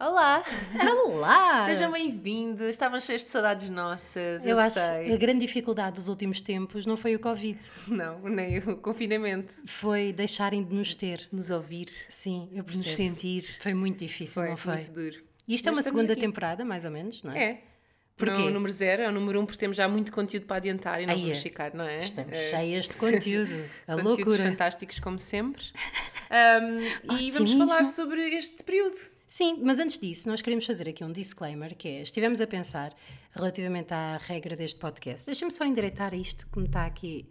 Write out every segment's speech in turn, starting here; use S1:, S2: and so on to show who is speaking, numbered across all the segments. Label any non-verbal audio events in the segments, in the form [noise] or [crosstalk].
S1: Olá!
S2: Olá! [laughs]
S1: Sejam bem-vindos. Estavam cheios de saudades nossas.
S2: Eu,
S1: Eu,
S2: acho
S1: sei.
S2: que a grande dificuldade dos últimos tempos não foi o Covid,
S1: Não, nem o confinamento.
S2: foi deixarem de nos ter.
S1: Nos ouvir,
S2: Sim, eu
S1: nos
S2: percebo.
S1: sentir.
S2: Foi muito difícil,
S1: Foi,
S2: não foi?
S1: muito duro.
S2: Isto é
S1: Mas
S2: uma
S1: estamos
S2: segunda
S1: aqui.
S2: temporada, mais ou menos, não é?
S1: É.
S2: Porquê?
S1: Não é o número zero, é o número um, porque temos já muito conteúdo para adiantar e não
S2: Aí
S1: vamos
S2: é.
S1: ficar, não é?
S2: Estamos
S1: É,
S2: cheias de [laughs] conteúdo. A
S1: Conteúdos
S2: loucura.
S1: fantásticos, como sempre. [laughs] Ahm, e vamos falar sobre este período.
S2: Sim, mas antes disso, nós queremos fazer aqui um disclaimer, que é, estivemos a pensar relativamente à regra deste podcast. Deixa-me só endireitar isto, como está aqui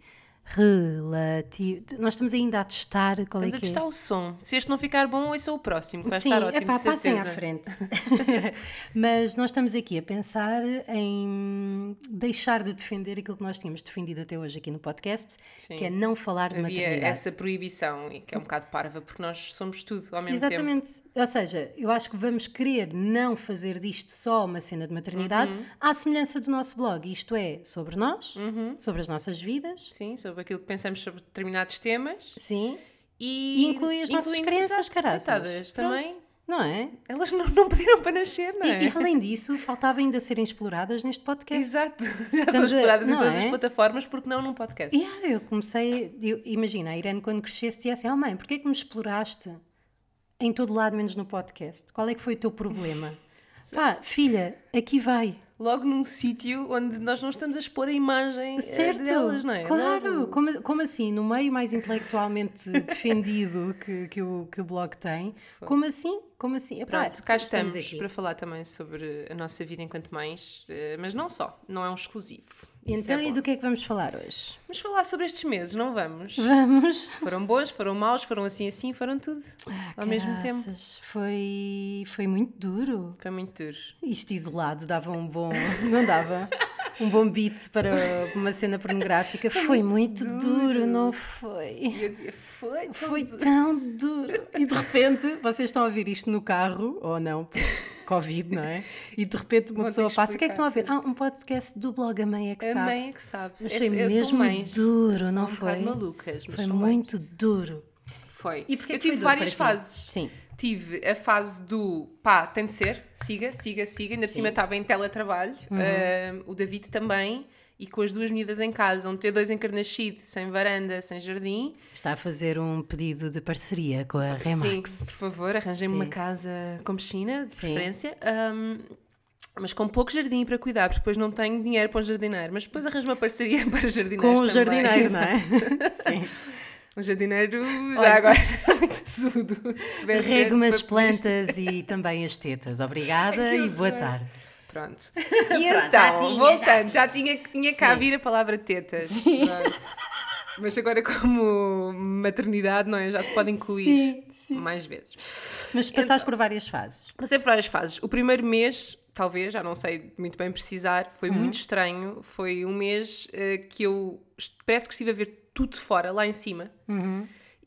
S2: relativo. Nós estamos ainda a testar qual
S1: Estamos
S2: é
S1: a
S2: que é.
S1: testar o som. Se este não ficar bom, esse é o próximo, que vai
S2: Sim,
S1: estar ótimo,
S2: epá,
S1: de
S2: passem à frente. [laughs] Mas nós estamos aqui a pensar em deixar de defender aquilo que nós tínhamos defendido até hoje aqui no podcast, que é não falar de
S1: Havia
S2: maternidade.
S1: essa proibição, e que é um bocado parva, porque nós somos tudo ao mesmo tempo.
S2: Exatamente. Ou seja, eu acho que vamos querer não fazer disto só uma cena de maternidade,
S1: Uhum.
S2: à semelhança do nosso blog. Isto é sobre nós,
S1: Uhum.
S2: sobre as nossas vidas,
S1: Sim, sobre aquilo que pensamos sobre determinados temas.
S2: sim,
S1: E,
S2: e inclui as nossas crianças, caraças.
S1: coitadas, também.
S2: Não é?
S1: Elas não, não pediram para nascer, não é?
S2: E, e além disso, faltava ainda serem exploradas neste podcast.
S1: Exato. [laughs] Já são
S2: Estamos a-
S1: exploradas em todas
S2: é?
S1: as plataformas, porque não num podcast?
S2: E ah, eu comecei, eu- imagina, a Irene quando crescesse dizia assim, oh mãe, porquê que me exploraste em todo lado menos no podcast? Qual é que foi o teu problema? [laughs] Pá, filha, aqui vai.
S1: Logo num sítio onde nós não estamos a expor a imagem eh,
S2: Certo,
S1: delas, não é?
S2: claro.
S1: Logo.
S2: Como, como assim? No meio mais intelectualmente [laughs] defendido que, que, o, que o blog tem, como assim? Como assim? Epá,
S1: Pronto, cá estamos,
S2: aqui.
S1: para falar também sobre a nossa vida enquanto mães, eh, mas não só, não é um exclusivo.
S2: Então,
S1: é
S2: e do que é que vamos falar hoje?
S1: Vamos falar sobre estes meses, não vamos?
S2: Vamos.
S1: Foram bons, foram maus, foram assim assim, foram tudo ao mesmo tempo.
S2: Foi, foi muito duro.
S1: Foi muito duro.
S2: Isto isolado dava um bom. Não dava? Um bom beat para uma cena pornográfica. Foi, muito, duro. não foi?
S1: Eu dizia, foi, tão
S2: Foi
S1: duro.
S2: tão duro. E de repente, vocês estão a ouvir isto no carro, ou não, por Covid, não é? [laughs] E de repente uma
S1: Vou
S2: pessoa passa: o que é que estão a ver? Ah, um podcast do blog A Mãe é que
S1: A
S2: sabe.
S1: mãe é que sabe. É- são
S2: mesmo
S1: mães.
S2: duro, não
S1: um
S2: foi?
S1: malucas, mas
S2: Foi
S1: são mães.
S2: muito duro.
S1: Foi.
S2: E porquê
S1: eu tive várias fases.
S2: Sim.
S1: Tive a fase do pá, tem de ser, siga, siga, siga. Ainda por cima estava em teletrabalho.
S2: Uhum.
S1: Ah, o David também. E com as duas miúdas em casa, um T2 encarnascido, sem varanda, sem jardim.
S2: Está a fazer um pedido de parceria com a Remax.
S1: Sim, por favor, arranjem-me uma casa com piscina, de
S2: Sim.
S1: preferência. Ahm, mas com pouco jardim para cuidar, porque depois não tenho dinheiro para um jardineiro. Mas depois arranjo uma parceria [laughs] para jardineiros
S2: Com o
S1: também.
S2: jardineiro, não é? [laughs] Sim.
S1: Um jardineiro já agora [laughs] muito tesudo. se puder ser,
S2: Rego umas plantas e também as tetas. Obrigada e boa tarde.
S1: Pronto. [laughs] E
S2: já
S1: então,
S2: tinha,
S1: voltando, já tinha, tinha cá
S2: Sim.
S1: vir a palavra tetas. Pronto. Mas agora, como maternidade, não é? Já se pode incluir
S2: Sim, sim.
S1: mais vezes.
S2: Mas passaste por várias fases.
S1: Passei por várias fases. O primeiro mês, talvez, já não sei muito bem precisar, foi muito estranho. Foi um mês eh, que eu parece que estive a ver tudo fora, lá em cima.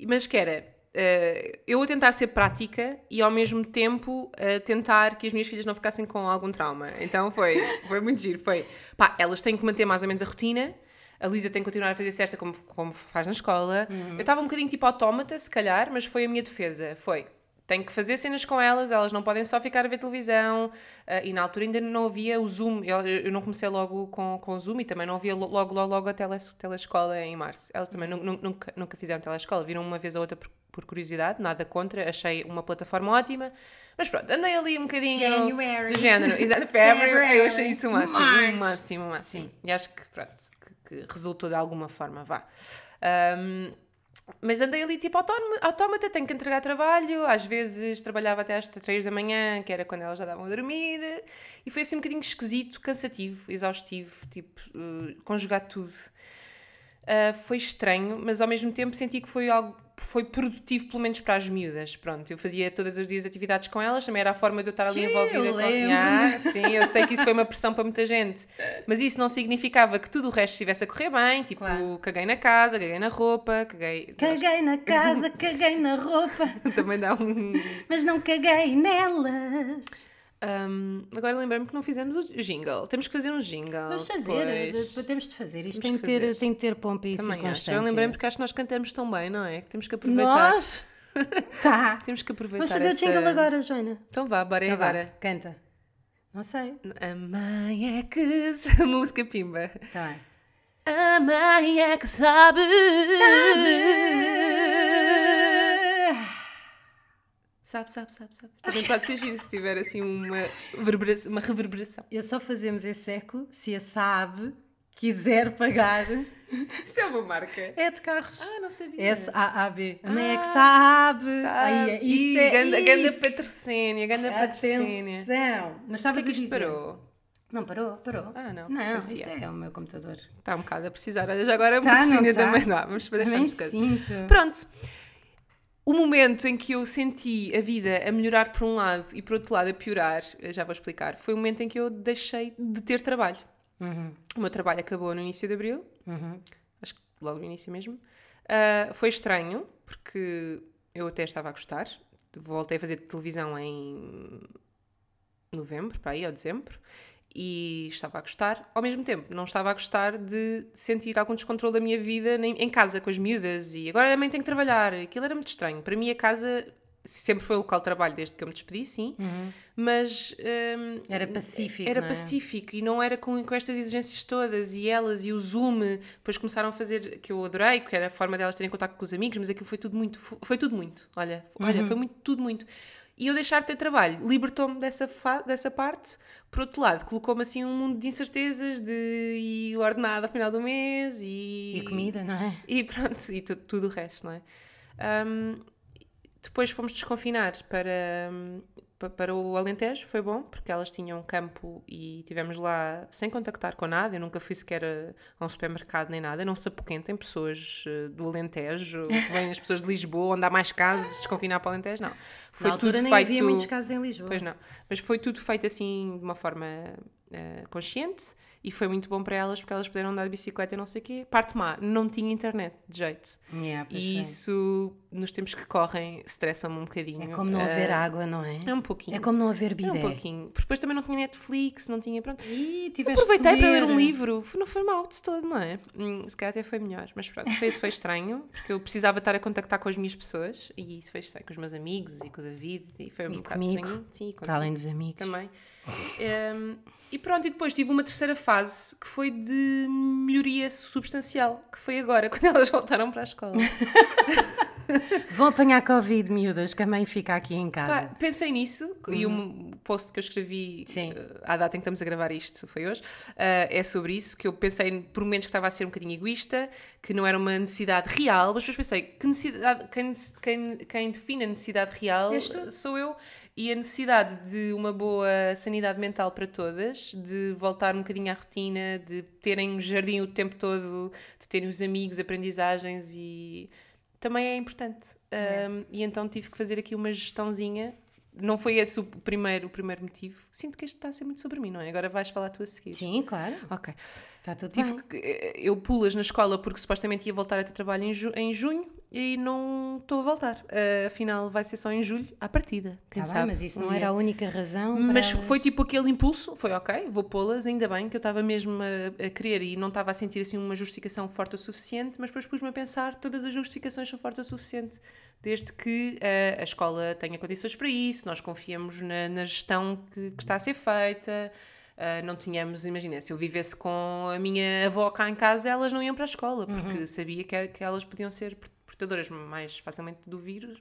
S1: Mas que era eh, eu a tentar ser prática e ao mesmo tempo a tentar que as minhas filhas não ficassem com algum trauma. Então foi, foi muito giro. Foi pá, elas têm que manter mais ou menos a rotina. A Lisa tem que continuar a fazer cesta como, como faz na escola. Eu estava um bocadinho tipo autómata, se calhar, mas foi a minha defesa. Foi. Tenho que fazer cenas com elas, elas não podem só ficar a ver televisão. ah, e na altura ainda não havia o Zoom. Eu, eu não comecei logo com, com o Zoom e também não havia lo- logo, logo, logo a tele, telescola em março. Elas também nu- nu- nunca, nunca fizeram telescola. Viram uma vez ou outra por, por curiosidade, nada contra. Achei uma plataforma ótima. Mas pronto, andei ali um bocadinho
S2: January.
S1: do género. Exato, [laughs] February, eu achei isso o máximo.
S2: March.
S1: O máximo, o máximo.
S2: Sim.
S1: E acho que, pronto, que, que resultou de alguma forma, vá. Ahm, mas andei ali tipo autómata, tenho que entregar trabalho, às vezes trabalhava até às 3 da manhã, que era quando elas já davam a dormir, e foi assim um bocadinho esquisito, cansativo, exaustivo, tipo, eh, conjugar tudo. Ah, foi estranho, mas ao mesmo tempo senti que foi algo foi produtivo, pelo menos para as miúdas. Pronto, eu fazia todas as dias atividades com elas, também era a forma de eu estar ali
S2: Sim,
S1: envolvida
S2: eu
S1: com. Ah, Sim, eu sei que isso foi uma pressão para muita gente, mas isso não significava que tudo o resto estivesse a correr bem. Tipo,
S2: Claro.
S1: caguei na casa, caguei na roupa, caguei.
S2: Caguei na [laughs] casa, caguei na roupa,
S1: Também dá um.
S2: mas não caguei nelas.
S1: Um, agora lembrei-me que não fizemos o jingle. Temos que fazer um jingle.
S2: Vamos fazer,
S1: depois.
S2: depois temos de fazer. Isto tem
S1: que
S2: de, ter,
S1: fazer.
S2: tem de ter pompa e
S1: Também acho.
S2: circunstância.
S1: Eu lembrei-me porque acho que nós cantamos tão bem, não é? Que temos que aproveitar.
S2: Nós? [laughs] Tá.
S1: Temos que aproveitar
S2: Vamos fazer o
S1: essa...
S2: jingle agora, Joana.
S1: Então vá, bora
S2: Então vá,
S1: agora.
S2: canta. Não sei.
S1: A mãe é que... A [laughs] música pimba.
S2: Tá bem.
S1: A mãe é que sabe. Sabe, sabe, sabe, sabe. Também pode ser giro se tiver assim uma, reverberação, uma reverberação.
S2: Eu só fazemos esse eco se a SAB quiser pagar.
S1: Isso é uma marca.
S2: É de carros.
S1: Ah, não sabia.
S2: S-A-A-B. A mãe é que sabe.
S1: Sabe.
S2: Aí, é- isso é
S1: ganda, ganda
S2: isso.
S1: patrocínio, ganda patrocínio.
S2: Atenção. Mas
S1: Por
S2: estavas
S1: que
S2: a
S1: isto
S2: dizer.
S1: parou?
S2: Não, parou, parou.
S1: Ah, não.
S2: Não,
S1: Parecia.
S2: isto é o meu computador.
S1: Está um bocado a precisar. Olha, já agora
S2: Tá,
S1: patrocínio
S2: tá?
S1: também. Não, vamos deixar
S2: Também
S1: de. Pronto. O momento em que eu senti a vida a melhorar por um lado e por outro lado a piorar, eu já vou explicar, foi o momento em que eu deixei de ter trabalho. O meu trabalho acabou no início de abril, acho que logo no início mesmo. Ah, foi estranho, porque eu até estava a gostar. Voltei a fazer televisão em novembro, para aí, ou dezembro, e estava a gostar. Ao mesmo tempo, não estava a gostar de sentir algum descontrole da minha vida nem- em casa, com as miúdas, e agora também tenho que trabalhar. Aquilo era muito estranho. Para mim, a casa sempre foi um local de trabalho desde que eu me despedi, sim, mas hum,
S2: Era pacífico.
S1: era
S2: é?
S1: pacífico e não era com, com estas exigências todas e elas e o Zoom depois começaram a fazer que eu adorei que era a forma delas terem contato com os amigos mas aquilo foi tudo muito foi tudo muito olha olha
S2: Uhum.
S1: foi muito tudo muito e eu deixar de ter trabalho libertou-me dessa dessa parte por outro lado colocou-me assim um mundo de incertezas de e o ordenado ao final do mês e
S2: E comida, não é?
S1: e pronto, e tu- tudo o resto, não é? Ahm, depois fomos desconfinar para, pa- para o Alentejo, foi bom, porque elas tinham um campo e estivemos lá sem contactar com nada. Eu nunca fui sequer a, a um supermercado nem nada. Não se apoquentem pessoas eh, do Alentejo, [laughs] vêm as pessoas de Lisboa, onde há mais casos, desconfinar para o Alentejo, não. Foi
S2: Na altura
S1: tudo
S2: nem
S1: feito.
S2: havia muitos casos em Lisboa.
S1: Pois não. Mas foi tudo feito assim de uma forma eh, consciente e foi muito bom para elas porque elas puderam andar de bicicleta e não sei o quê. Parte má, não tinha internet de jeito.
S2: Yeah,
S1: E isso, nos tempos que correm, estressa-me um bocadinho.
S2: É como não haver
S1: Eh,
S2: água, não é?
S1: É um pouquinho.
S2: É como não haver
S1: É
S2: bidé.
S1: um pouquinho. Porque depois também não tinha Netflix, não tinha. Pronto.
S2: Ih, tiveste
S1: Aproveitei para ler um livro, não foi mal de todo, não é? Hum, se calhar até foi melhor, mas pronto, foi, foi estranho, porque eu precisava estar a contactar com as minhas pessoas e isso foi estranho, com os meus amigos e com o David e foi um
S2: E
S1: bocado
S2: comigo,
S1: estranho. Sim,
S2: Para além dos amigos.
S1: também. Hum, e pronto, e depois tive uma terceira fase que foi de melhoria substancial, que foi agora, [laughs] quando elas voltaram para a escola. [laughs]
S2: Vão apanhar Covid, miúdas, que a mãe fica aqui em casa.
S1: Pá, pensei nisso e um post que eu escrevi
S2: Sim.
S1: eh, à data em que estamos a gravar isto, foi hoje, eh, é sobre isso, que eu pensei por momentos que estava a ser um bocadinho egoísta, que não era uma necessidade real, mas depois pensei que necessidade, quem, quem, quem define a necessidade real sou eu. E a necessidade de uma boa sanidade mental para todas, de voltar um bocadinho à rotina, de terem um jardim o tempo todo, de terem os amigos, aprendizagens e também é importante. Um, e então tive que fazer aqui uma gestãozinha. Não foi esse o primeiro, o primeiro motivo. Sinto que este está a ser muito sobre mim, não é? Agora vais falar tu a seguir.
S2: Sim, claro.
S1: Ok.
S2: Está tudo
S1: Tive
S2: bem.
S1: que, eh, eu pulas na escola porque supostamente ia voltar a ter trabalho em, ju- em junho e não estou a voltar. Eh, afinal, vai ser só em julho, à partida. Quem
S2: Tá
S1: sabe?
S2: bem, mas isso não
S1: dia.
S2: era a única razão.
S1: Mas
S2: elas-
S1: foi tipo aquele impulso, foi ok, vou pô-las, ainda bem que eu estava mesmo a, a querer e não estava a sentir assim uma justificação forte o suficiente, mas depois pus-me a pensar todas as justificações são fortes o suficiente, desde que eh, a escola tenha condições para isso, nós confiamos na, na gestão que, que está a ser feita, eh, não tínhamos, imagina, se eu vivesse com a minha avó cá em casa, elas não iam para a escola, porque
S2: Uhum.
S1: sabia que, que elas podiam ser mais facilmente do vírus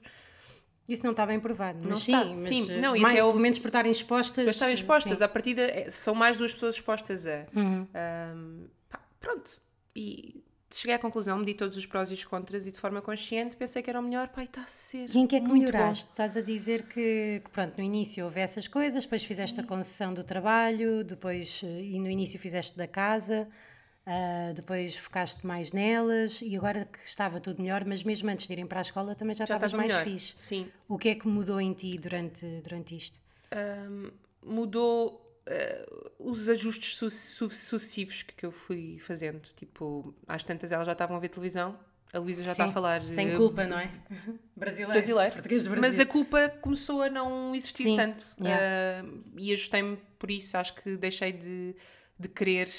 S2: Isso não está bem provado. Mas
S1: Não
S2: sim,
S1: está.
S2: mas
S1: Sim,
S2: eh,
S1: não, e
S2: mais,
S1: até
S2: pelo menos por estarem expostas.
S1: para estarem expostas.
S2: sim.
S1: À partida, é- são mais duas pessoas expostas a.
S2: Uhum.
S1: Ahm, pá, pronto. E cheguei à conclusão, medi todos os prós e os contras e de forma consciente pensei que era o melhor. Pai, está a ser.
S2: E em que é que melhoraste? Estás a dizer que, que, pronto, no início houve essas coisas, depois fizeste a concessão do trabalho, depois, eh, e no início fizeste da casa, ah, depois focaste mais nelas, e agora que estava tudo melhor, mas mesmo antes de irem para a escola também já,
S1: Já
S2: estavas
S1: estava
S2: mais
S1: melhor.
S2: fixe.
S1: Sim.
S2: O que é que mudou em ti durante, durante isto?
S1: Ahm, mudou ah, os ajustes su su sucessivos que, eu fui fazendo. Tipo, às tantas elas já estavam a ver televisão. A Luísa já está a falar.
S2: Sem
S1: eh,
S2: culpa, não é? [laughs] Brasileiro.
S1: brasileiro.
S2: Português do Brasil.
S1: Mas a culpa começou a não existir
S2: Sim,
S1: tanto.
S2: yeah.
S1: Ah, e ajustei-me por isso. Acho que deixei de, de querer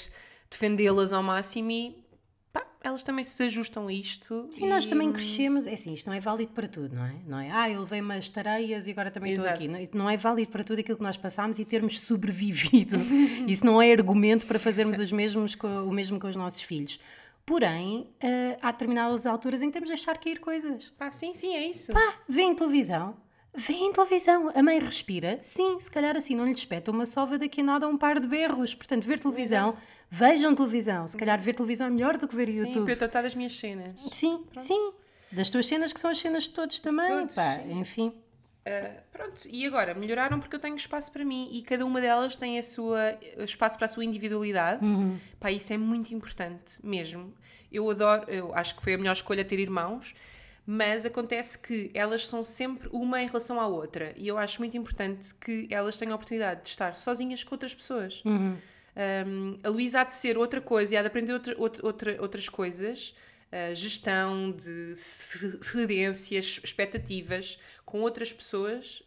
S1: defendê-las ao máximo e pá, elas também se ajustam a isto.
S2: Sim, nós também crescemos. É assim, isto não é válido para tudo, não é? Não é? Ah, eu levei umas tareias e agora também estou aqui. Não, não é válido para tudo aquilo que nós passámos e termos sobrevivido. [laughs] Isso não é argumento para fazermos os mesmos o mesmo com os nossos filhos. Porém, eh, há determinadas alturas em que temos de deixar cair coisas.
S1: Pá, sim, sim, é isso.
S2: Pá, vêem televisão. Vêem televisão. A mãe respira. Sim, se calhar assim não lhe espeta uma sova daqui a nada um par de berros. Portanto, ver televisão, vejam televisão. Se calhar ver televisão é melhor do que ver
S1: sim,
S2: YouTube.
S1: para eu tratar das minhas cenas.
S2: Sim, sim. Das tuas cenas que são as cenas de todos também.
S1: todos,
S2: pá,
S1: sim.
S2: enfim.
S1: Uh, pronto, e agora melhoraram porque eu tenho espaço para mim e cada uma delas tem a sua espaço para a sua individualidade.
S2: Uhum.
S1: Pá, isso é muito importante mesmo. Eu adoro, eu acho que foi a melhor escolha ter irmãos, mas acontece que elas são sempre uma em relação à outra e eu acho muito importante que elas tenham a oportunidade de estar sozinhas com outras pessoas.
S2: Uhum.
S1: Um, a Luísa há de ser outra coisa e há de aprender outra, outra, outra- outras coisas, uh, gestão de ce- cedências, expectativas com outras pesas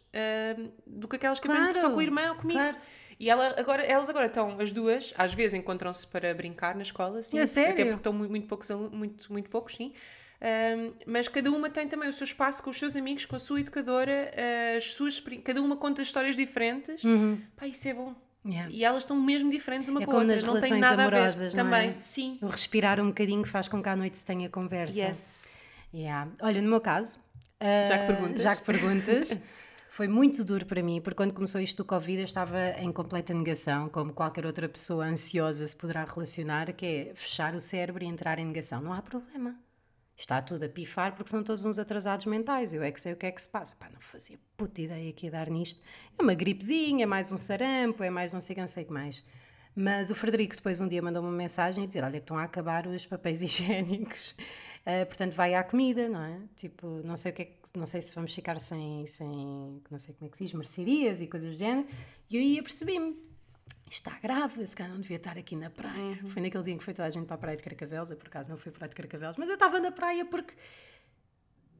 S1: um, do que aquelas que aprendem
S2: Claro,
S1: só com a irmã ou comigo.
S2: claro.
S1: E ela agora, elas agora estão, as duas, às vezes encontram-se para brincar na escola, sim,
S2: sério?
S1: até porque estão muito, muito poucos, muito, muito poucos, sim. Um, mas cada uma tem também o seu espaço com os seus amigos, com a sua educadora, as suas, cada uma conta histórias diferentes. Pá, isso é bom.
S2: Yeah.
S1: E elas estão mesmo diferentes uma
S2: É
S1: com a outra,
S2: nas
S1: não tem nada
S2: amorosas,
S1: a ver.
S2: é?
S1: Também, sim.
S2: O respirar um bocadinho faz com que à noite se tenha conversa.
S1: Yes.
S2: Yeah. Olha, no meu caso,
S1: Já que
S2: ah,
S1: perguntas.
S2: já que perguntas, [laughs] foi muito duro para mim, porque quando começou isto do Covid eu estava em completa negação, como qualquer outra pessoa ansiosa se poderá relacionar, que é fechar o cérebro e entrar em negação. Não há problema. Está tudo a pifar porque são todos uns atrasados mentais. Eu é que sei o que é que se passa. Pá, não fazia puta ideia que ia dar nisto. É uma gripezinha, é mais um sarampo, é mais não sei não sei o que mais. Mas o Frederico depois um dia mandou uma mensagem a dizer: Olha, que estão a acabar os papéis [laughs] higiênicos, Ah, portanto vai à comida, não é? Tipo, não sei o que é que, não sei se vamos ficar sem, sem, não sei como é que se diz, mercearias e coisas do género. E eu ia percebi-me: Isto está grave, esse cara não devia estar aqui na praia. Foi naquele dia em que foi toda a gente para a praia de Carcavelos, eu por acaso não fui para a praia de Carcavelos, mas eu estava na praia porque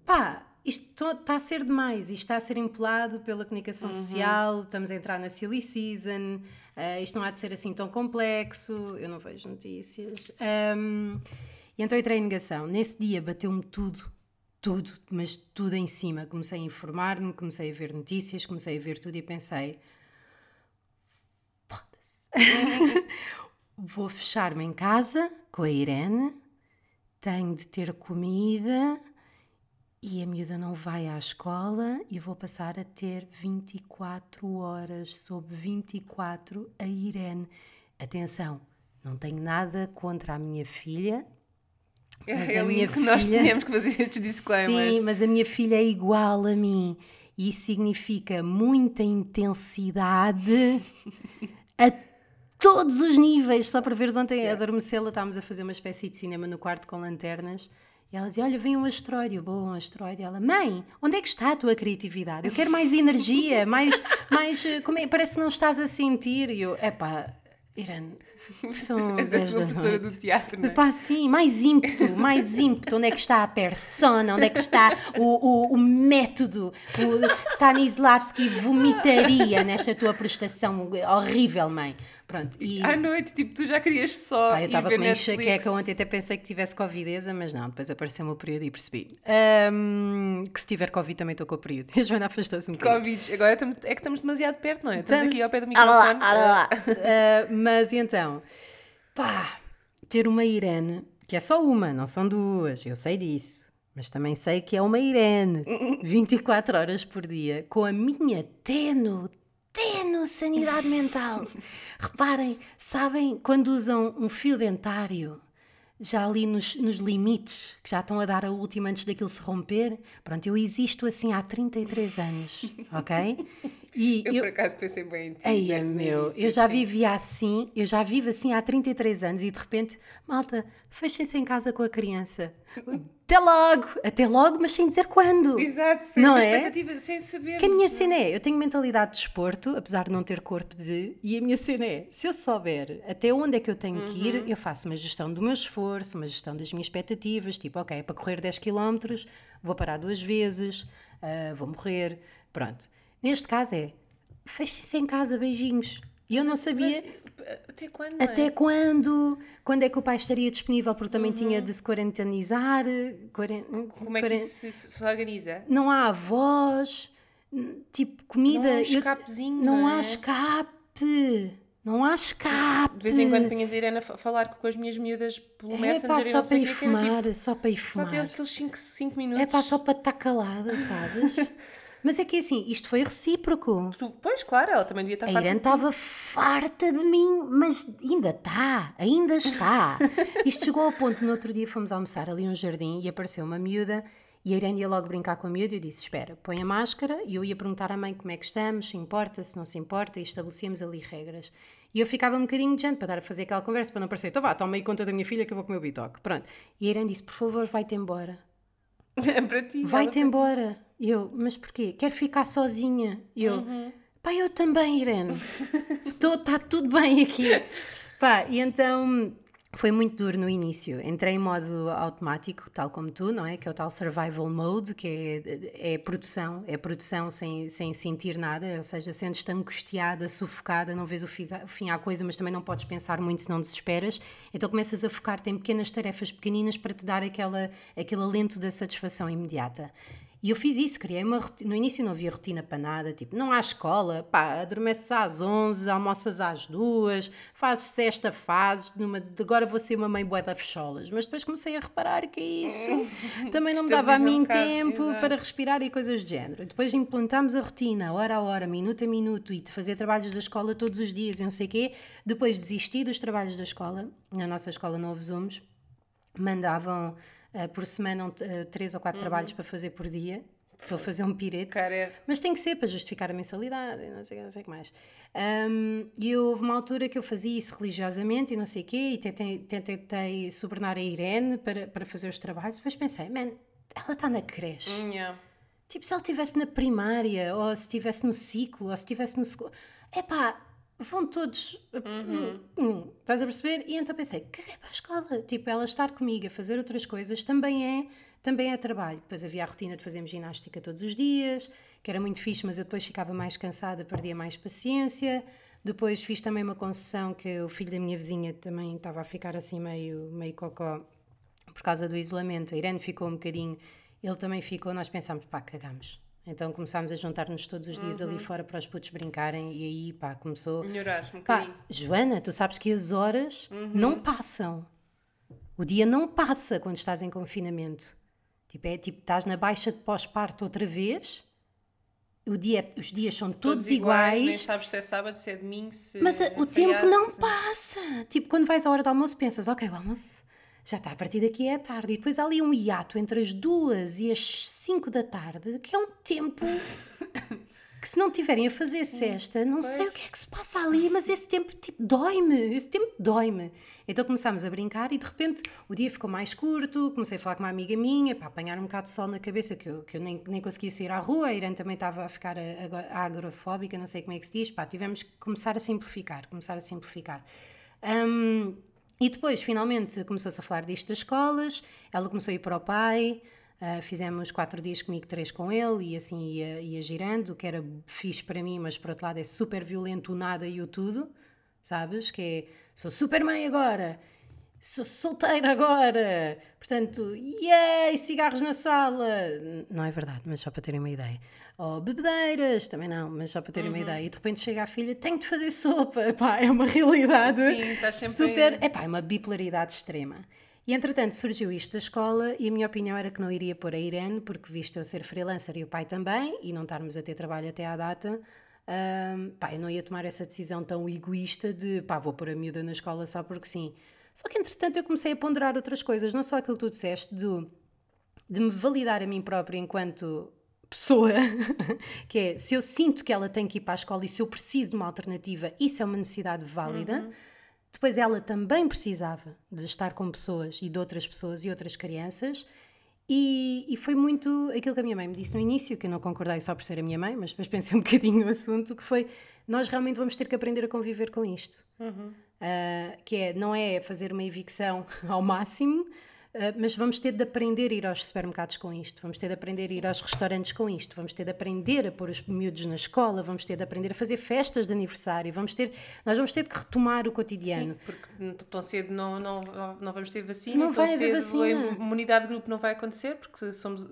S2: pá, isto está a ser demais, isto está a ser empolado pela comunicação social, estamos a entrar na silly season, eh, isto não há de ser assim tão complexo, eu não vejo notícias. Ahm, e então entrei em negação. Nesse dia bateu-me tudo, tudo, mas tudo em cima. Comecei a informar-me, comecei a ver notícias, comecei a ver tudo e pensei. [laughs] Vou fechar-me em casa com a Irene, tenho de ter comida e a miúda não vai à escola e vou passar a ter 24 horas sobre 24 a Irene. Atenção, não tenho nada contra a minha filha. Mas
S1: é
S2: a minha
S1: que nós
S2: filha-
S1: tínhamos que fazer estes disclaimers.
S2: Sim, mas a minha filha é igual a mim. E significa muita intensidade [laughs] a todos os níveis. Só para veres ontem a adormecê-la, estávamos a fazer uma espécie de cinema no quarto com lanternas. E ela dizia: Olha, vem um asteroide. Eu, Bom, um asteroide. E ela: Mãe, onde é que está a tua criatividade? Eu quero mais energia, [laughs] mais. mais eh, como é? Parece que não estás a sentir. E eu: Epá, Irene, [laughs] são
S1: És
S2: 10
S1: uma
S2: da
S1: professora
S2: noite.
S1: do teatro, não é?
S2: Pá, sim, mais ímpeto, mais ímpeto. Onde é que está a persona? Onde é que está o, o, o método? O Stanislavski vomitaria nesta tua prestação horrível, mãe. Pronto, e
S1: À noite, tipo, tu já querias só.
S2: pá, eu estava com uma enxaqueca ontem, até pensei que tivesse covideza, mas não, depois apareceu-me o período e percebi. Ahm, que se tiver covid também estou com o período. E [laughs] a Joana afastou-se um bocadinho.
S1: Covid. Agora estamos, é que estamos demasiado perto, não é? Estamos, aqui ao pé do
S2: lá,
S1: microfone.
S2: ah lá. [laughs] Ah, mas e então, pá, ter uma Irene, que é só uma, não são duas, eu sei disso. Mas também sei que é uma Irene, [laughs] 24 horas por dia, com a minha teno, teno sanidade mental. [laughs] Reparem, sabem quando usam um fio dentário? já ali nos, nos limites, que já estão a dar a última antes daquilo se romper. Pronto, eu existo assim há 33 anos, ok? [laughs] E
S1: Eu, por acaso pensei bem em ti. Né, no
S2: meu,
S1: início,
S2: eu já
S1: sim.
S2: vivia assim, eu já vivo assim há 33 anos e de repente, malta, fechem-se em casa com a criança. Até logo, até logo, mas sem dizer quando.
S1: Exato, sem
S2: Não é?
S1: expectativa, sem saber.
S2: Que a minha cena é, eu tenho mentalidade de desporto, apesar de não ter corpo de, e a minha cena é, se eu souber até onde é que eu tenho que
S1: Uhum.
S2: ir, eu faço uma gestão do meu esforço, uma gestão das minhas expectativas, tipo, ok, para correr 10 km, vou parar duas vezes, ah, vou morrer, pronto. Neste caso é, feche-se em casa, beijinhos. E eu não sabia...
S1: até quando? é?
S2: Até quando? Quando é que o pai estaria disponível? Porque também
S1: Uhum.
S2: tinha de se quarentanizar. quaren-
S1: Como é que isso se, organiza?
S2: Não há avós, tipo, comida.
S1: Não há um
S2: eu-
S1: escapezinho,
S2: Não
S1: não
S2: há
S1: é?
S2: escape. Não há escape.
S1: De vez em quando punhas a Irene a fa- falar com as minhas miúdas pelo
S2: É
S1: Messenger
S2: pá, só para ir fumar,
S1: tipo,
S2: só para ir
S1: só ter
S2: fumar.
S1: aqueles 5 minutos.
S2: É pá, só para estar calada, sabes? [laughs] Mas é que assim, isto foi recíproco.
S1: Tu- pois, claro, ela também devia estar
S2: A
S1: farta de ti.
S2: estava farta de mim, mas ainda está, ainda está. [laughs] Isto chegou ao ponto, no outro dia fomos almoçar ali um jardim e apareceu uma miúda e a Irene ia logo brincar com a miúda e eu disse, espera, põe a máscara e eu ia perguntar à mãe como é que estamos, se importa, se não se importa e estabelecíamos ali regras. E eu ficava um bocadinho de gente para dar a fazer aquela conversa, para não parecer, então vá, toma aí conta da minha filha que eu vou comer o bitoque. Pronto. E a Irene disse, por favor, vai-te embora. [laughs]
S1: É para ti.
S2: Vai-te embora. E eu, mas porquê? Quero ficar sozinha. E eu,
S1: Uhum.
S2: pá, eu também, Irene. Está tudo bem aqui. Pá, e então foi muito duro no início. Entrei em modo automático, tal como tu, não é? Que é o tal survival mode, que é, é produção, é produção sem, sem sentir nada, ou seja, sentes-te angustiada, sufocada, não vês o o fim à coisa, mas também não podes pensar muito se não desesperas. Então começas a focar-te em pequenas tarefas pequeninas para te dar aquela, aquele alento da satisfação imediata. E eu fiz isso, criei uma rotina. No início não havia rotina para nada, tipo, não há escola, pá, adormeces às 11, almoças às 2, fazes sexta fase, numa, agora vou ser uma mãe bué da fecholas. Mas depois comecei a reparar que isso [laughs] também não me dava a
S1: um
S2: mim
S1: bocado,
S2: tempo
S1: exato.
S2: para respirar e coisas de género. Depois implantámos a rotina, hora a hora, minuto a minuto, e de fazer trabalhos da escola todos os dias e não sei o quê. Depois desisti dos trabalhos da escola, na nossa escola não houve zooms, mandavam eh, por semana um, eh, três ou quatro trabalhos para fazer por dia, para fazer um pirete.
S1: Cara, é-
S2: Mas tem que ser para justificar a mensalidade, não sei, não sei o que mais. Um, e houve uma altura que eu fazia isso religiosamente e não sei o quê, e tentei, tentei, tentei subornar a Irene para, para fazer os trabalhos. Depois pensei, man, ela está na creche.
S1: Yeah.
S2: Tipo, se ela estivesse na primária, ou se estivesse no ciclo, ou se estivesse no segundo. Epá, vão todos. Hum, hum, estás a perceber? E então pensei, caguei para a escola. Tipo, ela estar comigo a fazer outras coisas também é, também é trabalho. Depois havia a rotina de fazermos ginástica todos os dias, que era muito fixe, mas eu depois ficava mais cansada, perdia mais paciência. Depois fiz também uma concessão que o filho da minha vizinha também estava a ficar assim meio, meio cocó por causa do isolamento. A Irene ficou um bocadinho, ele também ficou, nós pensámos, pá, cagamos. Então começámos a juntar-nos todos os dias ali fora para os putos brincarem e aí, pá, começou...
S1: Melhorar um
S2: Pá,
S1: bocadinho.
S2: Joana, tu sabes que as horas não passam. O dia não passa quando estás em confinamento. Tipo, é tipo, estás na baixa de pós-parto outra vez, o dia, os dias são todos, iguais,
S1: Nem sabes se é sábado, se é domingo, se
S2: mas
S1: é
S2: o tempo não
S1: se-
S2: passa. Tipo, quando vais à hora do almoço, pensas, ok, o almoço já está, a partir daqui é tarde. E depois há ali um hiato entre as duas e as cinco da tarde, que é um tempo que se não tiverem a fazer cesta, não sei o que é que se passa ali, mas esse tempo, tipo, dói-me. Esse tempo dói-me. Então começámos a brincar e de repente o dia ficou mais curto, comecei a falar com uma amiga minha para apanhar um bocado de sol na cabeça, que eu, que eu nem, nem conseguia sair à rua, a Irene também estava a ficar a- a- agrofóbica, não sei como é que se diz, pá, tivemos que começar a simplificar, começar a simplificar. Hum, e depois, finalmente, começou-se a falar disto das escolas, ela começou a ir para o pai, ah, fizemos quatro dias comigo, três com ele, e assim ia, ia girando, o que era fixe para mim, mas por outro lado é super violento o nada e o tudo, sabes? Que é, sou super mãe agora, sou solteira agora, portanto, yay, cigarros na sala. Não é verdade, mas só para terem uma ideia. Ou bebedeiras, também não, mas só para terem
S1: Uhum.
S2: uma ideia. E de repente chega a filha, tenho de fazer sopa. [laughs] Pá, é uma realidade
S1: Sim, estás sempre-
S2: super. É pá, é uma bipolaridade extrema. E entretanto surgiu isto da escola e a minha opinião era que não iria pôr a Irene, porque visto eu ser freelancer e o pai também, e não estarmos a ter trabalho até à data, hum, pá, eu não ia tomar essa decisão tão egoísta de pá, vou pôr a miúda na escola só porque sim. Só que entretanto eu comecei a ponderar outras coisas, não só aquilo que tu disseste do, de me validar a mim própria enquanto pessoa, [laughs] que é se eu sinto que ela tem que ir para a escola e se eu preciso de uma alternativa, isso é uma necessidade válida. Depois ela também precisava de estar com pessoas e de outras pessoas e outras crianças. E, e foi muito aquilo que a minha mãe me disse no início, que eu não concordei só por ser a minha mãe, mas depois [laughs] pensei um bocadinho no assunto, que foi nós realmente vamos ter que aprender a conviver com isto. Uh, que é, não é fazer uma evicção [laughs] ao máximo, mas vamos ter de aprender a ir aos supermercados com isto, vamos ter de aprender a ir aos restaurantes com isto, vamos ter de aprender a pôr os miúdos na escola, vamos ter de aprender a fazer festas de aniversário, vamos ter, nós vamos ter de retomar o cotidiano.
S1: Sim, porque tão cedo não, não, não vamos ter vacina,
S2: Não
S1: tão
S2: vai
S1: cedo
S2: vacina.
S1: a imunidade de grupo não vai acontecer, porque somos,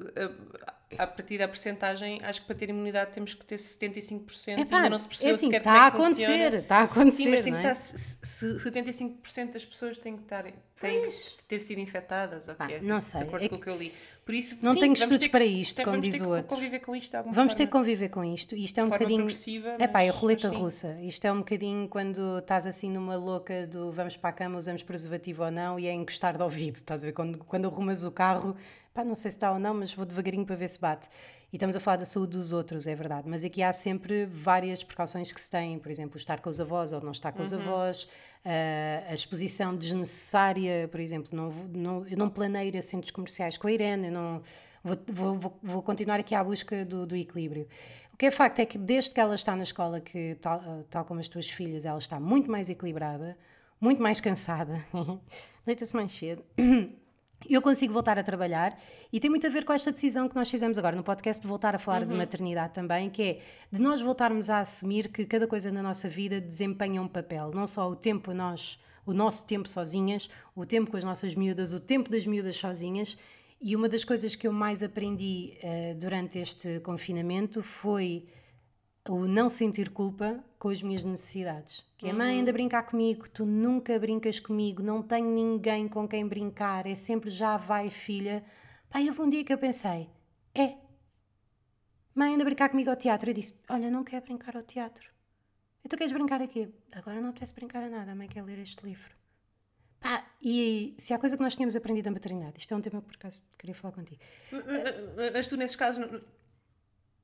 S1: a, a partir da percentagem, acho que para ter imunidade temos que ter 75%,
S2: Epá,
S1: ainda não se percebeu
S2: é assim,
S1: sequer
S2: está
S1: como
S2: a
S1: é que
S2: acontecer,
S1: funciona.
S2: está a acontecer.
S1: Sim, mas tem que
S2: é?
S1: estar, se, se 75% das pessoas têm que, estar, têm que ter sido infectadas, quê?
S2: não sei,
S1: de acordo
S2: é
S1: com o
S2: que-
S1: que eu li. Por isso,
S2: Não
S1: sim,
S2: tenho
S1: vamos
S2: estudos
S1: ter que-
S2: para isto, como
S1: vamos
S2: diz
S1: ter
S2: o
S1: que
S2: outro.
S1: conviver com isto de alguma
S2: Vamos ter
S1: forma.
S2: que conviver com isto. Isto é um bocadinho. É pá, é roleta russa. Isto é um bocadinho quando estás assim numa louca do vamos para a cama, usamos preservativo ou não, e é encostar de ouvido. Estás a ver? Quando, quando arrumas o carro, pá, não sei se está ou não, mas vou devagarinho para ver se bate. E estamos a falar da saúde dos outros, é verdade. Mas aqui há sempre várias precauções que se têm, por exemplo, estar com os avós ou não estar com os
S1: Uhum.
S2: avós, a- a exposição desnecessária, por exemplo, não, não, eu não planeio centros comerciais com a Irene, eu não, vou, vou, vou, vou continuar aqui à busca do, do equilíbrio. O que é facto é que desde que ela está na escola, que tal, eh, tal como as tuas filhas, ela está muito mais equilibrada, muito mais cansada, [laughs] deita-se mais cedo. Eu consigo voltar a trabalhar e tem muito a ver com esta decisão que nós fizemos agora no podcast de voltar a falar de maternidade também, que é de nós voltarmos a assumir que cada coisa na nossa vida desempenha um papel, não só o tempo nós, o nosso tempo sozinhas, o tempo com as nossas miúdas, o tempo das miúdas sozinhas. E uma das coisas que eu mais aprendi eh, durante este confinamento foi o não sentir culpa com as minhas necessidades. Que é, mãe, anda a brincar comigo, tu nunca brincas comigo, não tenho ninguém com quem brincar, é sempre já vai, filha. Pai, houve um dia que eu pensei, é. Mãe, anda a brincar comigo ao teatro. Eu disse, olha, não quero brincar ao teatro. Então queres brincar aqui? Agora não apetece brincar a nada, a mãe quer ler este livro. Pá, e se há coisa que nós tínhamos aprendido na maternidade, isto é um tema que por acaso queria falar contigo.
S1: Mas tu, nesses casos,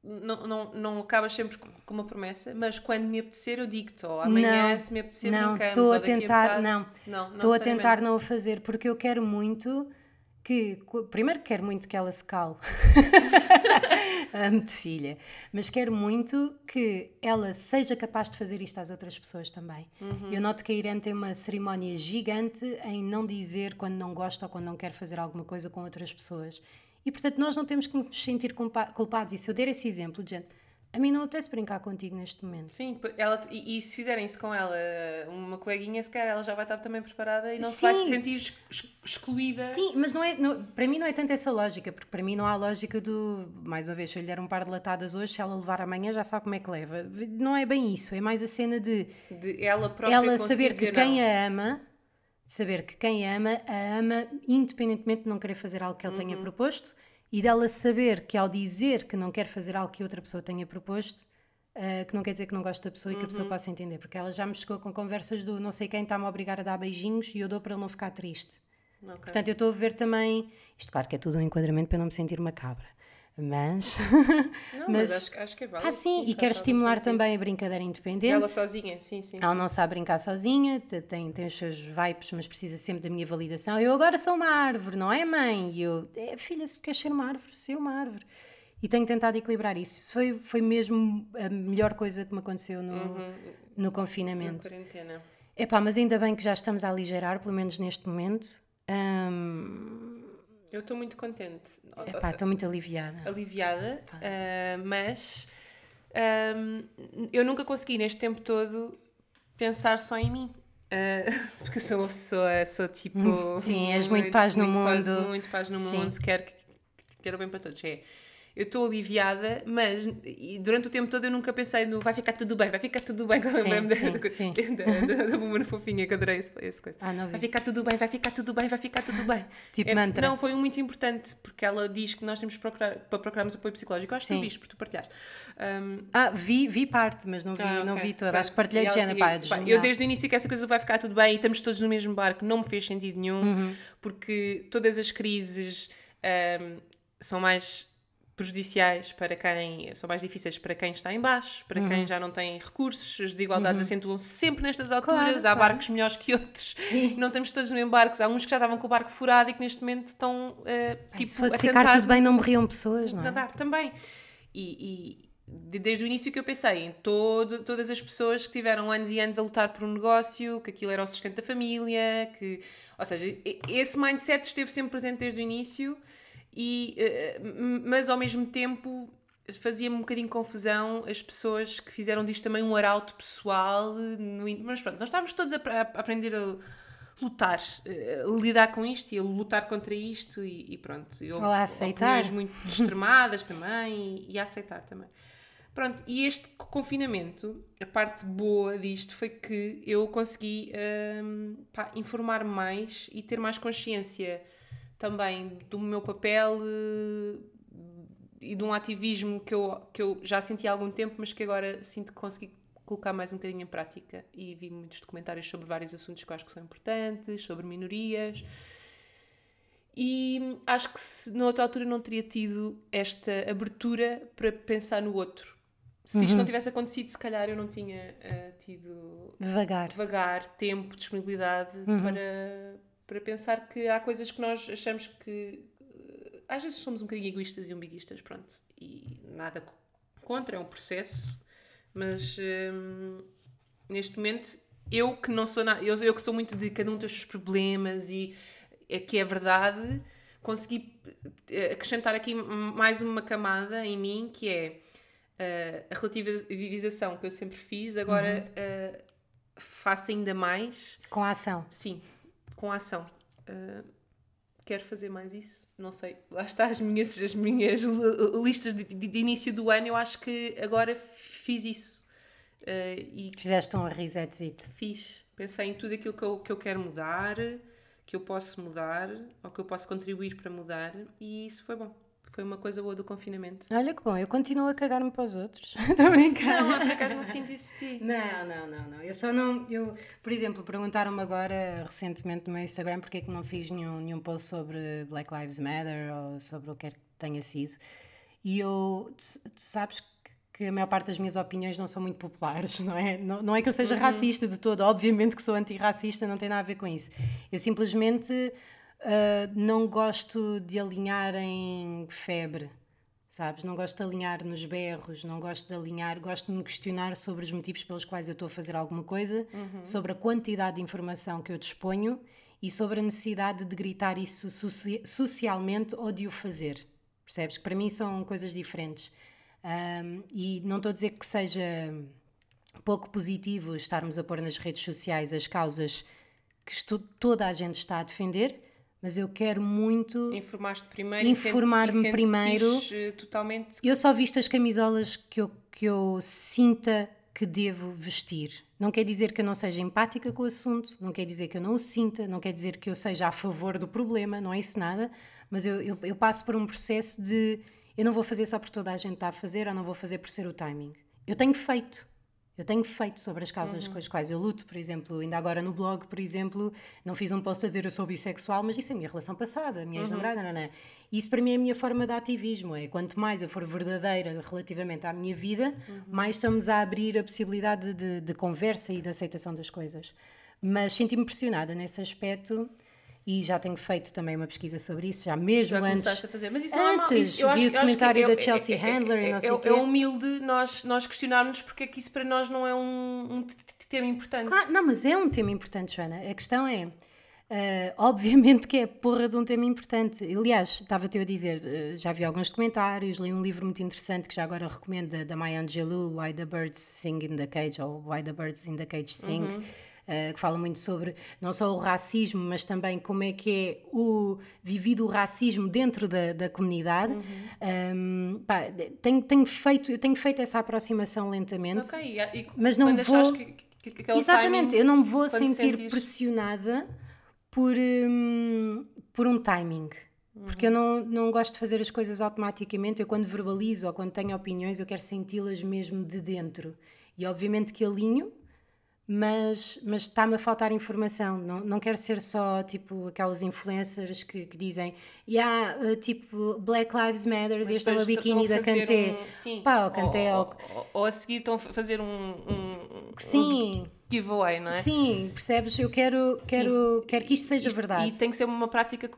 S1: não, não, não, acabas sempre com uma promessa, mas quando me apetecer, eu digo-te, ou amanhã,
S2: Não,
S1: se me apetecer,
S2: não,
S1: brincamos,
S2: estou
S1: ou
S2: a tentar,
S1: bocado.
S2: não,
S1: não, não
S2: estou a tentar não o fazer porque eu quero muito que, primeiro quero muito que ela se cale, [laughs] amo-te filha, mas quero muito que ela seja capaz de fazer isto às outras pessoas também.
S1: Uhum.
S2: Eu noto que a Irene tem uma cerimónia gigante em não dizer quando não gosta ou quando não quer fazer alguma coisa com outras pessoas. E portanto nós não temos que nos sentir culpa- culpados. E se eu der esse exemplo, de gente, a mim não apetece brincar contigo neste momento.
S1: Sim, ela, e, e se fizerem isso com ela, uma coleguinha, se calhar ela já vai estar também preparada e não se vai se
S2: Sim.
S1: sentir ex- ex- excluída.
S2: Sim, mas não é, não- para mim não é tanto essa lógica, porque para mim não há lógica do, mais uma vez, se eu lhe der um par de latadas hoje, se ela levar amanhã já sabe como é que leva. Não é bem isso, é mais a cena de
S1: De ela própria
S2: ela saber que quem
S1: não.
S2: a ama, saber que quem a ama, a ama independentemente de não querer fazer algo que ele
S1: Uhum.
S2: tenha proposto e dela saber que ao dizer que não quer fazer algo que outra pessoa tenha proposto, ah, que não quer dizer que não gosta da pessoa e que a
S1: Uhum.
S2: pessoa possa entender, porque ela já me chegou com conversas do não sei quem está-me a obrigar a dar beijinhos e eu dou para ele não ficar triste.
S1: Ok.
S2: Portanto, eu estou a ver também. Isto, claro que é tudo um enquadramento para eu não me sentir macabra. Mas.
S1: Não, [laughs]
S2: mas-
S1: mas, acho, acho que é válido.
S2: ah, sim, e
S1: faz
S2: quero estimular também a brincadeira independente.
S1: Ela sozinha, sim, sim.
S2: Ela não sabe brincar sozinha, te- tem, tem os seus vibes, mas precisa sempre da minha validação. Eu agora sou uma árvore, não é, mãe? E eu, é, filha, se queres ser uma árvore, ser uma árvore. E tenho tentado equilibrar isso. Foi, foi mesmo a melhor coisa que me aconteceu no, no
S1: Uhum. Na
S2: confinamento.
S1: quarentena.
S2: Epá, mas ainda bem que já estamos a aligerar, pelo menos neste momento. Hum,
S1: Eu estou muito contente.
S2: estou muito aliviada.
S1: aliviada, ah, mas ahm, eu nunca consegui neste tempo todo pensar só em mim. Ah, [laughs] porque eu sou uma pessoa, sou tipo.
S2: Sim, és muito paz no
S1: muito
S2: mundo.
S1: Paz, muito paz no
S2: Sim.
S1: mundo, quero que quero bem para todos. É. Eu estou aliviada, mas durante o tempo todo eu nunca pensei no vai ficar tudo bem, vai ficar tudo bem. [laughs]
S2: Sim,
S1: lembro da-
S2: sim,
S1: da,
S2: sim. [laughs]
S1: da, da, da Bumana fofinha que adorei esse, esse coisa.
S2: Ah.
S1: Vai ficar tudo bem, vai ficar tudo bem, vai ficar tudo bem.
S2: Tipo
S1: É,
S2: mantra.
S1: Não, foi um muito importante, porque ela diz que nós temos que procurar, para procurarmos apoio psicológico. Eu acho que
S2: Sim.
S1: tu viste, porque tu partilhaste. Um,
S2: Ah, vi, vi parte, mas não vi,
S1: ah,
S2: não
S1: ok,
S2: vi toda.
S1: pronto.
S2: Acho que partilhei de género, pá,
S1: Eu desde o início que essa coisa vai ficar tudo bem e estamos todos no mesmo barco, não me fez sentido nenhum,
S2: Uhum.
S1: porque todas as crises um, são mais prejudiciais para quem são mais difíceis para quem está em baixo, para
S2: Uhum.
S1: quem já não tem recursos, as desigualdades acentuam-se sempre nestas alturas,
S2: Claro,
S1: há
S2: claro.
S1: barcos melhores que outros, não estamos todos no mesmo barco, há uns que já estavam com o barco furado e que neste momento estão uh,
S2: Ai,
S1: tipo
S2: se fosse
S1: a
S2: ficar tudo bem, não morriam pessoas, não é?
S1: nadar também. E, desde o início que eu pensei em todo, todas as pessoas que tiveram anos e anos a lutar por um negócio, que aquilo era o sustento da família, que, ou seja, esse mindset esteve sempre presente desde o início, e, eh, mas ao mesmo tempo fazia-me um bocadinho confusão as pessoas que fizeram disto também um arauto pessoal, no, mas pronto, nós estávamos todos a, aprender a lutar, a lidar com isto e a lutar contra isto e, e pronto.
S2: Ou a aceitar.
S1: muito extremadas também e, e a aceitar também. Pronto, e este confinamento, a parte boa disto foi que eu consegui um, informar mais e ter mais consciência também do meu papel uh, e de um ativismo que eu, que eu já senti há algum tempo, mas que agora sinto que consegui colocar mais um bocadinho em prática. E vi muitos documentários sobre vários assuntos que eu acho que são importantes, sobre minorias. E acho que se noutra altura não teria tido esta abertura para pensar no outro se uhum. isto não uhum. tivesse acontecido, se calhar eu não tinha uh, tido
S2: devagar.
S1: devagar tempo, disponibilidade uhum. para, para pensar que há coisas que nós achamos que uh, às vezes somos um bocadinho egoístas e umbiguistas, pronto, e nada contra, é um processo, mas um, neste momento eu que não sou nada, eu, eu que sou muito de cada um tem os seus problemas e é que é verdade, consegui eh, acrescentar aqui mais uma camada em mim que é uh, a relativização que eu sempre fiz, agora uhum. uh, faço ainda mais.
S2: Com a ação.
S1: Sim, com a ação. Uh, quero fazer mais isso, não sei. Lá está as minhas, as minhas listas de, de, de início do ano, eu acho que agora fiz isso. Uh,
S2: e Fizeste um resetzito.
S1: Fiz. Pensei em tudo aquilo que eu, que eu quero mudar, que eu posso mudar, ou que eu posso contribuir para mudar, e isso foi bom. Foi uma coisa boa do confinamento.
S2: Olha que bom, eu continuo a cagar-me para os outros. Estou a brincar.
S1: Não, por acaso não sinto isso de ti.
S2: Não, não, não, não. Eu só não. Eu, por exemplo, perguntaram-me agora recentemente no meu Instagram porque é que não fiz nenhum, nenhum post sobre Black Lives Matter ou sobre o que quer que tenha sido. E eu. Tu, tu sabes que a maior parte das minhas opiniões não são muito populares, [laughs] não é? Não, não é que eu seja uhum. racista de todo, obviamente que sou antirracista, não tem nada a ver com isso. Eu simplesmente Uh, não gosto de alinhar em febre, sabes? Não gosto de alinhar nos berros, não gosto de alinhar, gosto de me questionar sobre os motivos pelos quais eu estou a fazer alguma coisa, uhum. sobre a quantidade de informação que eu disponho e sobre a necessidade de gritar isso socialmente ou de o fazer. Percebes? Que para mim são coisas diferentes. Um, e não estou a dizer que seja pouco positivo estarmos a pôr nas redes sociais as causas que toda a gente está a defender, mas eu quero muito
S1: informar-te primeiro
S2: informar-me primeiro.
S1: totalmente
S2: eu só visto as camisolas que eu, que eu sinta que devo vestir. Não quer dizer que eu não seja empática com o assunto não quer dizer que eu não o sinta não quer dizer que eu seja a favor do problema não é isso nada. Mas eu, eu, eu passo por um processo de eu não vou fazer só por toda a gente está a fazer ou não vou fazer por ser o timing. Eu tenho feito eu tenho feito sobre as causas uhum. com as quais eu luto, por exemplo, ainda agora no blog, por exemplo, não fiz um post a dizer eu sou bissexual, mas isso é a minha relação passada, a minha uhum. ex-namorada, não, não. Isso para mim é a minha forma de ativismo, é quanto mais eu for verdadeira relativamente à minha vida, uhum. mais estamos a abrir a possibilidade de, de conversa e de aceitação das coisas. Mas senti-me pressionada nesse aspecto e já tenho feito também uma pesquisa sobre isso, já mesmo já antes.
S1: a fazer, mas isso não
S2: antes,
S1: é mal. Isso, eu
S2: vi
S1: acho,
S2: o documentário
S1: da
S2: Chelsea é, Handler é, e não sei
S1: é,
S2: o quê.
S1: É humilde nós, nós questionarmos porque é que isso para nós não é um, um tema importante.
S2: Claro, não, mas é um tema importante, Joana. A questão é. Uh, [laughs] obviamente que é porra de um tema importante. Aliás, estava-te a dizer, uh, já vi alguns comentários, li um livro muito interessante que já agora recomendo da Maya Angelou, Why the Birds Sing in the Cage, ou Why the Birds in the Cage Sing. Uhum uh, que fala muito sobre não só o racismo, mas também como é que é o vivido o racismo dentro da, da comunidade. Uhum. Um, pá, tenho, tenho, feito, eu tenho feito essa aproximação lentamente,
S1: okay. e,
S2: mas não vou. Que, que, que Exatamente, timing, eu não me vou sentir pressionada por, um, por um timing. Porque eu não, não gosto de fazer as coisas automaticamente. Eu, quando verbalizo ou quando tenho opiniões, eu quero senti-las mesmo de dentro. E, obviamente, que alinho mas, mas está-me a faltar informação. Não, não quero ser só tipo aquelas influencers que, que dizem yeah, uh, tipo Black Lives Matter e este é o biquíni da Kanté. Um, sim. Pá, o Kanté
S1: ou, ou, ou, a seguir estão a fazer um, um,
S2: sim.
S1: um giveaway, não é?
S2: Sim, percebes? Eu quero, quero, quero que isto seja
S1: isto,
S2: verdade.
S1: E tem que ser uma prática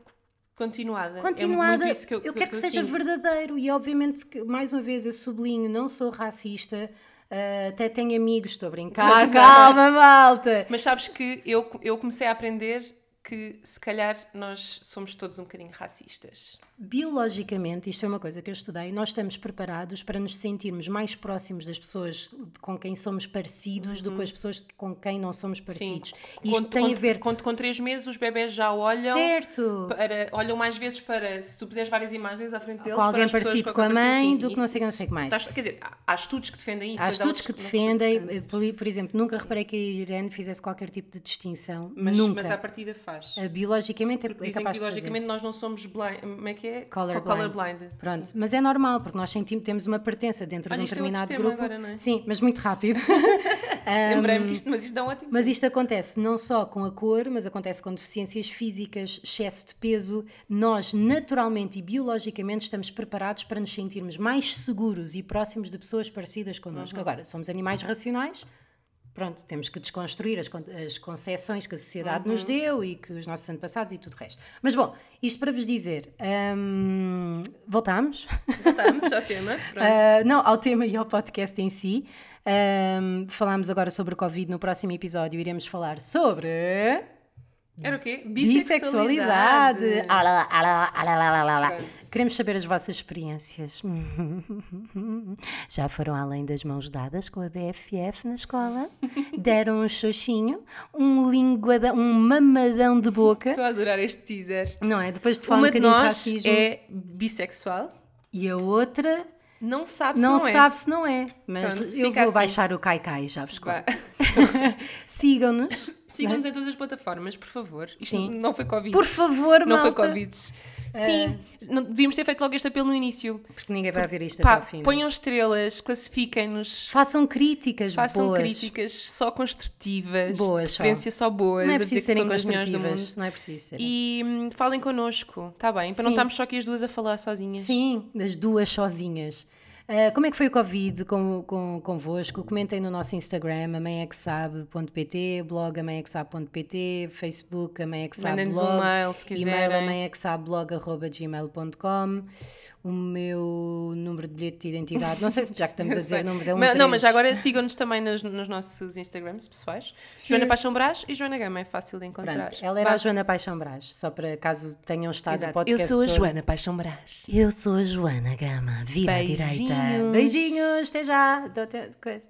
S1: continuada.
S2: continuada.
S1: É que eu,
S2: eu quero que, seja
S1: sinto.
S2: verdadeiro e obviamente que mais uma vez eu sublinho, não sou racista, ah, até tenho amigos, estou a brincar, calma malta.
S1: Mas sabes que eu, eu comecei a aprender que se calhar nós somos todos um bocadinho racistas.
S2: Biologicamente, isto é uma coisa que eu estudei, nós estamos preparados para nos sentirmos mais próximos das pessoas com quem somos parecidos do que as pessoas com quem não somos parecidos. Isto
S1: Quando-
S2: tem
S1: quando-
S2: a ver
S1: Quando com três meses os bebés já olham.
S2: Certo.
S1: Para, olham mais vezes para se tu puseres várias imagens à frente deles
S2: Com alguém
S1: para as pessoas
S2: parecido com a mãe
S1: Sim,
S2: do
S1: sim,
S2: que não sei o que, não sei o que mais.
S1: estás- Quer dizer, há, estudos que defendem isso.
S2: Há estudos que
S1: não-
S2: defendem, eh, por, por exemplo, nunca reparei que a Irene fizesse qualquer tipo de distinção.
S1: mas,
S2: nunca.
S1: mas à partida faz.
S2: Biologicamente é, é
S1: Dizem que
S2: capaz de fazer.
S1: biologicamente nós não somos blind. É que é?
S2: Colorblind.
S1: Colorblind.
S2: Pronto, mas é normal, porque nós sentimos, temos uma pertença dentro
S1: Olha,
S2: de um
S1: é
S2: determinado
S1: tema
S2: grupo.
S1: agora, não é?
S2: Sim, mas muito rápido. [laughs]
S1: Lembrei-me que isto, mas isto dá um ótimo.
S2: Mas isto acontece não só com a cor, mas acontece com deficiências físicas, excesso de peso. Nós, naturalmente e biologicamente, estamos preparados para nos sentirmos mais seguros e próximos de pessoas parecidas connosco. Agora, somos animais racionais. Pronto, temos que desconstruir as, as concessões que a sociedade nos deu e que os nossos antepassados e tudo o resto. Mas bom, isto para vos dizer, hum, voltamos.
S1: Voltamos ao [laughs] tema. Pronto.
S2: Uh, não, ao tema e ao podcast em si. Um, falámos agora sobre o Covid. No próximo episódio iremos falar sobre
S1: Era o quê?
S2: bissexualidade. Alá, alá, alá, alá. Queremos saber as vossas experiências. [laughs] Já foram além das mãos dadas com a BFF na escola? [laughs] Deram um xoxinho, um linguadão, um mamadão de boca.
S1: Estou a adorar este teaser.
S2: Não é? Depois de falar um
S1: Uma de
S2: bocadinho de
S1: nós
S2: racismo.
S1: é bissexual.
S2: E a outra
S1: Não sabe se
S2: não,
S1: não, é.
S2: sabe se não é. Mas
S1: Pronto,
S2: eu vou
S1: assim.
S2: baixar o Kaikai, já vos conto. [laughs] Sigam-nos.
S1: Sigam-nos em todas as plataformas, por favor. Isto
S2: Sim.
S1: não foi Covid.
S2: Por favor,
S1: Não foi
S2: malta. É.
S1: Covid. Sim, não- devíamos ter feito logo este apelo no início.
S2: Porque ninguém vai ver isto
S1: Pá,
S2: até ao fim.
S1: ponham estrelas, classifiquem-nos,
S2: Façam críticas
S1: façam
S2: boas.
S1: críticas só construtivas,
S2: Boas
S1: de
S2: só.
S1: preferência só boas,
S2: Não é
S1: a dizer
S2: preciso
S1: que
S2: serem
S1: somos as melhores do mundo.
S2: construtivas. Não é preciso.
S1: E hum, falem connosco, está bem? Para não
S2: Sim.
S1: estarmos só aqui as duas a falar sozinhas.
S2: Sim, das duas sozinhas. Ah, como é que foi o Covid com, com, convosco? Comentem no nosso Instagram, amãequesabe.pt, blog amãequesabe.pt, Facebook
S1: Mandem-nos
S2: blog,
S1: um mail se
S2: e-mail
S1: quiserem.
S2: O meu número de bilhete de identidade, não sei se já que estamos [laughs] a dizer números, é um
S1: Mas- não, mas já agora sigam-nos também nos, nos nossos Instagrams pessoais. Joana Paixão Brás e Joana Gama, é fácil de encontrar.
S2: Pronto, ela era
S1: Vá.
S2: a Joana Paixão Brás, só para caso tenham estado
S1: Exato. Eu
S2: podcast
S1: sou a
S2: todo.
S1: Joana Paixão Brás.
S2: Eu sou a Joana Gama, vira à direita.
S1: Beijinhos.
S2: Beijinhos, até já. Dou até- coisa.